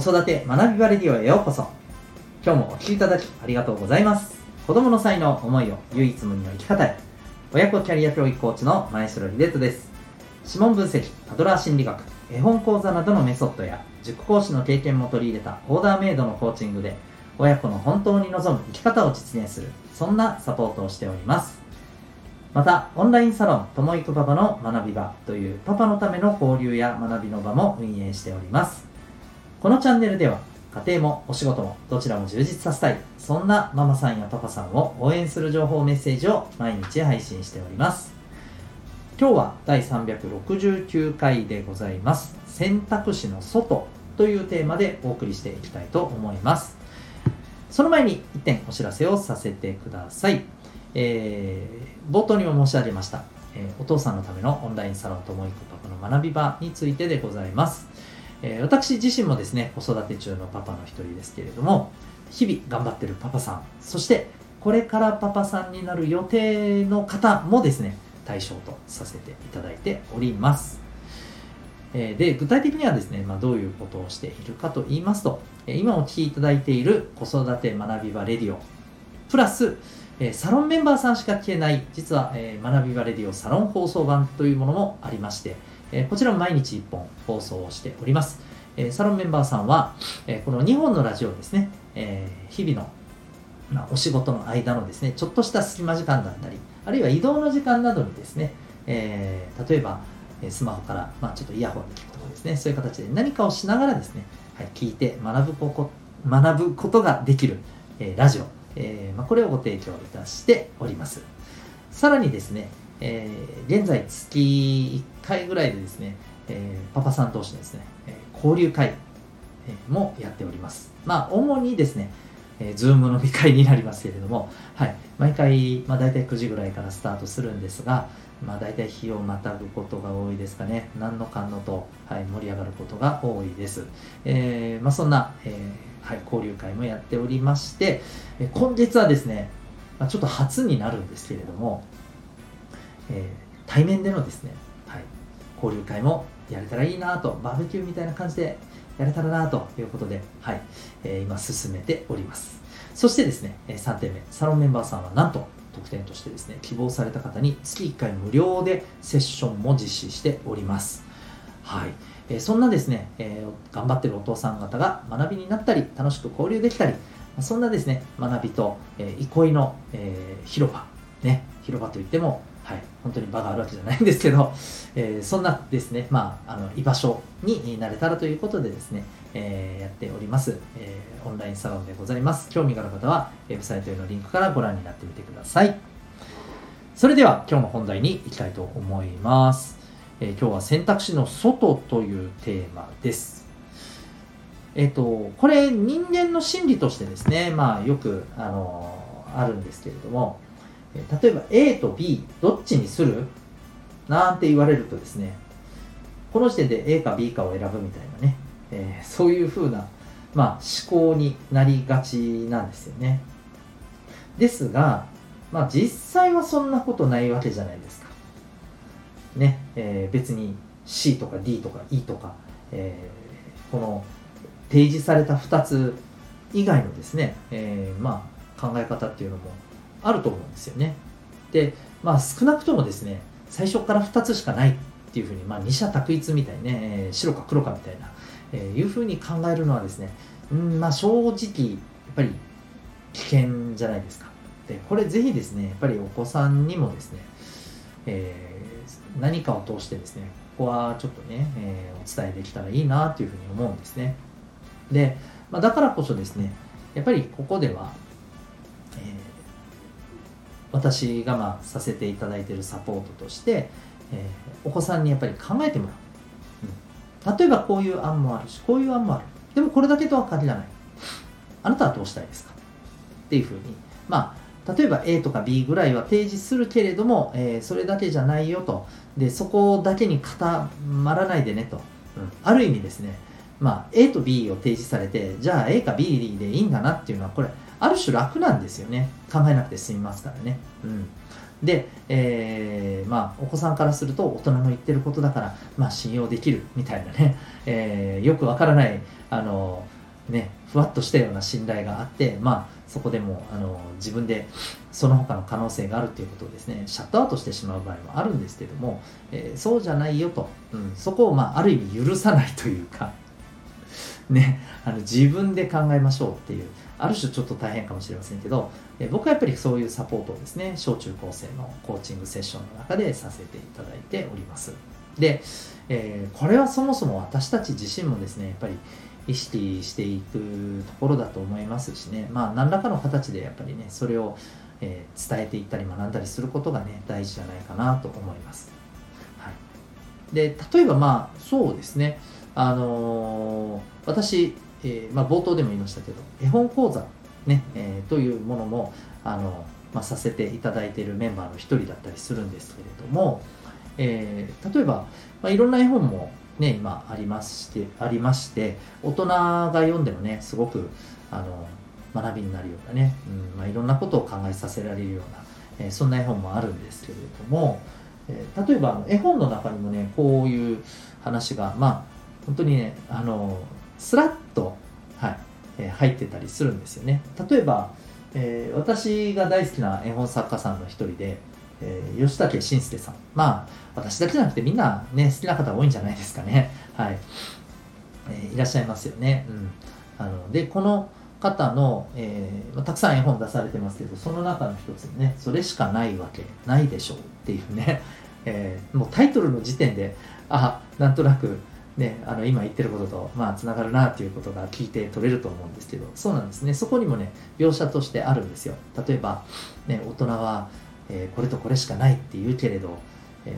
子育て学びバレディオへようこそ。今日もお聴きいただきありがとうございます。子供の才能思いを唯一無二の生き方へ。親子キャリア教育コーチの前城秀人です。指紋分析パドラー心理学絵本講座などのメソッドや塾講師の経験も取り入れたオーダーメイドのコーチングで親子の本当に望む生き方を実現するそんなサポートをしております。またオンラインサロンともいくパパの学び場というパパのための交流や学びの場も運営しております。このチャンネルでは家庭もお仕事もどちらも充実させたいそんなママさんやパパさんを応援する情報メッセージを毎日配信しております。今日は第369回でございます。選択肢の外というテーマでお送りしていきたいと思います。その前に1点お知らせをさせてください。えー、冒頭にも申し上げました、えー、お父さんのためのオンラインサロンともいくパパの学び場についてでございます、えー、私自身もですね子育て中のパパの一人ですけれども日々頑張ってるパパさんそしてこれからパパさんになる予定の方もですね対象とさせていただいております。えで具体的にはですね、まあ、どういうことをしているかと言いますと、今お聞きいただいている子育て学び場レディオプラスサロンメンバーさんしか聞けない実は、え学びバレディオサロン放送版というものもありまして、えこちらも毎日1本放送しております、えサロンメンバーさんは、えこの2本のラジオですね、え日々のまあ、お仕事の間のですね、ちょっとした隙間時間だったり、あるいは移動の時間などにですね、え、例えば、スマホから、まあ、ちょっとイヤホンで聞くとかですね、そういう形で何かをしながらですね、はい、聞いて学ぶこ学ぶことができる、え、ラジオ、え、まあ、これをご提供いたしております。さらにですね、えー、現在月1回ぐらいでですね、えパパさん同士のですね、え交流会、もやっております。まあ主にですねえー、ズーム飲み会になりますけれども、はい、毎回、まあ、大体9時ぐらいからスタートするんですが、まあ、大体日をまたぐことが多いですかね、何のかんのと、はい、盛り上がることが多いです。えー、まあ、そんな、えーはい、交流会もやっておりまして、え今月はですね、まあ、ちょっと初になるんですけれども、えー、対面でのですね、はい、交流会もやれたらいいなと、バーベキューみたいな感じでやれたらなということで、はい、えー、今進めております。そしてですね、3点目、サロンメンバーさんはなんと特典としてですね、希望された方に月1回無料でセッションも実施しております。はい。えそんなですね、えー、頑張ってるお父さん方が学びになったり、楽しく交流できたり、そんなですね、学びと、えー、憩いの、えー、広場、ね、広場といっても、はい、本当に場があるわけじゃないんですけど、えー、そんなですね、まあ、あの居場所になれたらということでですね、えー、やっております、えー、オンラインサロンでございます。興味がある方は、ウェブサイトへのリンクからご覧になってみてください。それでは、今日の本題に行きたいと思います。えー、今日は選択肢の外というテーマです。えっ、と、これ人間の心理としてですね、まあよく、あの、あるんですけれども、例えば A と B どっちにする？なんて言われるとですね、この時点で A か B かを選ぶみたいなね、えー、そういうふうな、まあ、思考になりがちなんですよね。ですが、まあ実際はそんなことないわけじゃないですか。ね、えー、別に C とか D とか E とか、えー、この提示された2つ以外のですね、えー、まあ考え方っていうのもあると思うんですよね。で、まあ少なくともですね、最初から2つしかないっていうふうに、まあ二者択一みたいね、えー、白か黒かみたいな、えー、いうふうに考えるのはですね、うん、まあ正直、やっぱり危険じゃないですか。で、これぜひですね、やっぱりお子さんにもですね、えー何かを通してですね、ここはちょっとね、えー、お伝えできたらいいなというふうに思うんですね。で、まあ、だからこそですね、やっぱりここでは、私がまあさせていただいているサポートとして、えー、お子さんにやっぱり考えてもらう、うん。例えばこういう案もあるし、こういう案もある。でもこれだけとは限らない。あなたはどうしたいですか？っていうふうに、まあ、例えば A とか B ぐらいは提示するけれども、えー、それだけじゃないよと。でそこだけに固まらないでねと、うん、ある意味ですね、まあ、A と B を提示されてじゃあ A か B でいいんだなっていうのはこれある種楽なんですよね。考えなくて済みますからね、うん、で、えー、まあ、お子さんからすると大人の言ってることだから、まあ、信用できるみたいなね、えー、よくわからない、あの、ね、ふわっとしたような信頼があって、まあ、そこでもあの自分でその他の可能性があるということをですねシャットアウトしてしまう場合もあるんですけども、えー、そうじゃないよと、うん、そこを、まあ、ある意味許さないというか。ね、あの自分で考えましょうっていう。ある種ちょっと大変かもしれませんけど、え、僕はやっぱりそういうサポートをですね小中高生のコーチングセッションの中でさせていただいております。で、えー、これはそもそも私たち自身もですねやっぱり意識していくところだと思いますしね、まあ、何らかの形でやっぱりね、それを、えー、伝えていったり学んだりすることがね、大事じゃないかなと思います。はい、で、例えばまあ、そうですね、あのー、私、えー、まあ、冒頭でも言いましたけど、絵本講座、ね、えというものも、あのまあ、させていただいているメンバーの一人だったりするんですけれども、え例えば、まあ、いろんな絵本もね、今ありまして、ありまして、大人が読んでもね、すごく、あの、学びになるようなね、うんまあ、いろんなことを考えさせられるような、えー、そんな絵本もあるんですけれども、えー、例えば絵本の中にもね、こういう話が、まあ、本当にね、あの、スラッと、はい、えー、入ってたりするんですよね。例えば、えー、私が大好きな絵本作家さんの一人で、えー、吉武慎介さん。まあ、私だけじゃなくてみんなね、好きな方多いんじゃないですかね。はい。えー、いらっしゃいますよね。うん。あの、で、この方の、えー、たくさん絵本出されてますけど、その中の一つにね、それしかないわけないでしょうっていうね、えー、もうタイトルの時点で、あ、なんとなく、ね、あの今言ってることと、まあ、つながるなっていうことが聞いて取れると思うんですけど、そうなんですね。そこにもね、描写としてあるんですよ。例えば、ね、大人は、えー、これとこれしかないって言うけれど、え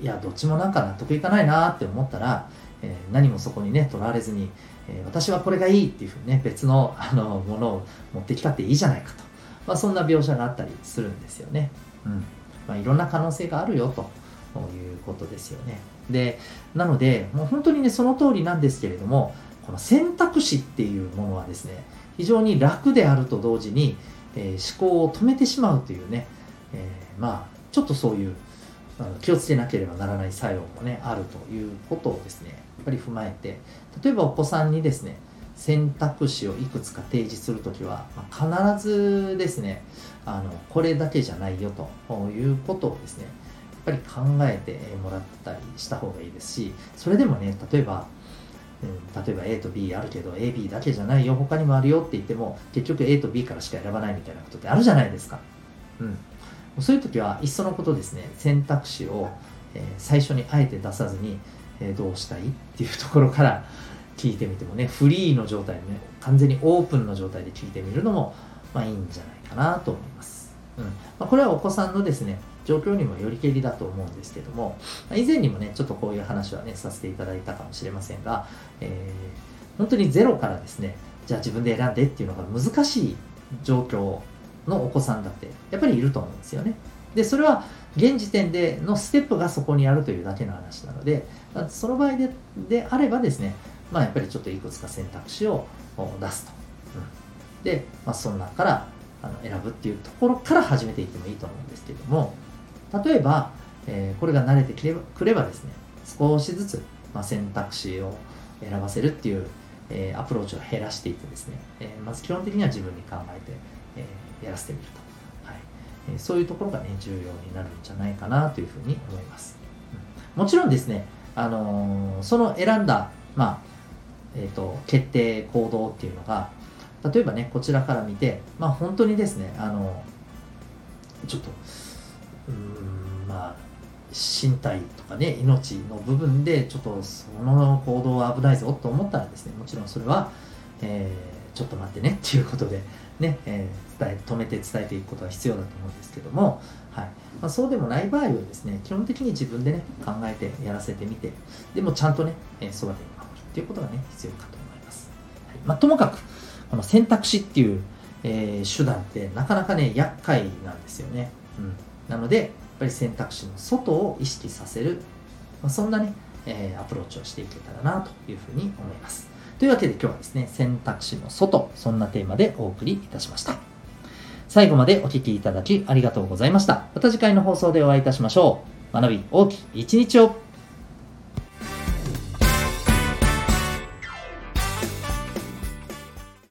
ー、いやどっちもなんか納得いかないなって思ったら、えー、何もそこにねとらわれずに、え私はこれがいいっていうふうにね別のあのものを持ってきたっていいじゃないかと、まあ、そんな描写があったりするんですよね、うんまあ、いろんな可能性があるよということですよねでなのでもう本当にねその通りなんですけれどもこの選択肢っていうものはですね非常に楽であると同時に、えー、思考を止めてしまうというね、えー、まあちょっとそういう気をつけなければならない作用もねあるということをですねやっぱり踏まえて例えばお子さんにですね選択肢をいくつか提示するときは、まあ、必ずですねあのこれだけじゃないよということをですねぱり考えてもらったりした方がいいですしそれでもね例えばうん、例えば A と B あるけど AB だけじゃないよ他にもあるよって言っても結局 A と B からしか選ばないみたいなことってあるじゃないですか、うん、そういう時はいっそのことですね選択肢を、えー、最初にあえて出さずに、えー、どうしたいっていうところから聞いてみてもねフリーの状態でね完全にオープンの状態で聞いてみるのもまあいいんじゃないかなと思います、うん。まあ、これはお子さんのですね状況にもよりけりだと思うんですけども以前にもねちょっとこういう話はねさせていただいたかもしれませんが、えー、本当にゼロからですねじゃあ自分で選んでっていうのが難しい状況のお子さんだってやっぱりいると思うんですよね。で、それは現時点でのステップがそこにあるというだけの話なので、その場合でであればですね、まあ、やっぱりちょっといくつか選択肢を出すと。うん、で、まあ、その中からあの選ぶっていうところから始めていってもいいと思うんですけども、例えば、えー、これが慣れてれくればですね、少しずつ、まあ、選択肢を選ばせるっていう、えー、アプローチを減らしていってですね、えー、まず基本的には自分に考えて、えやらせてみると、はい。えそういうところがね重要になるんじゃないかなというふうに思います、うん、もちろんですね、あのその選んだ、まあえーと、決定行動っていうのが例えばねこちらから見て、まあ、本当にですねあのちょっとうんまあ身体とかね命の部分でちょっとその行動は危ないぞと思ったらですね。もちろんそれは、えー、ちょっと待ってね。っていうことでね、えー、伝え止めて伝えていくことは必要だと思うんですけども、はい。まあ、そうでもない場合はですね基本的に自分でね考えてやらせてみてでもちゃんとね、えー、そばで見守るっていうことがね必要かと思います、はい。まあ、ともかくこの選択肢っていう、えー、手段ってなかなかね厄介なんですよね、うん、なのでやっぱり選択肢の外を意識させる、まあ、そんなね、えー、アプローチをしていけたらなというふうに思いますというわけで今日はですね、選択肢の外、そんなテーマでお送りいたしました。最後までお聴きいただきありがとうございました。また次回の放送でお会いいたしましょう。学び大きい一日を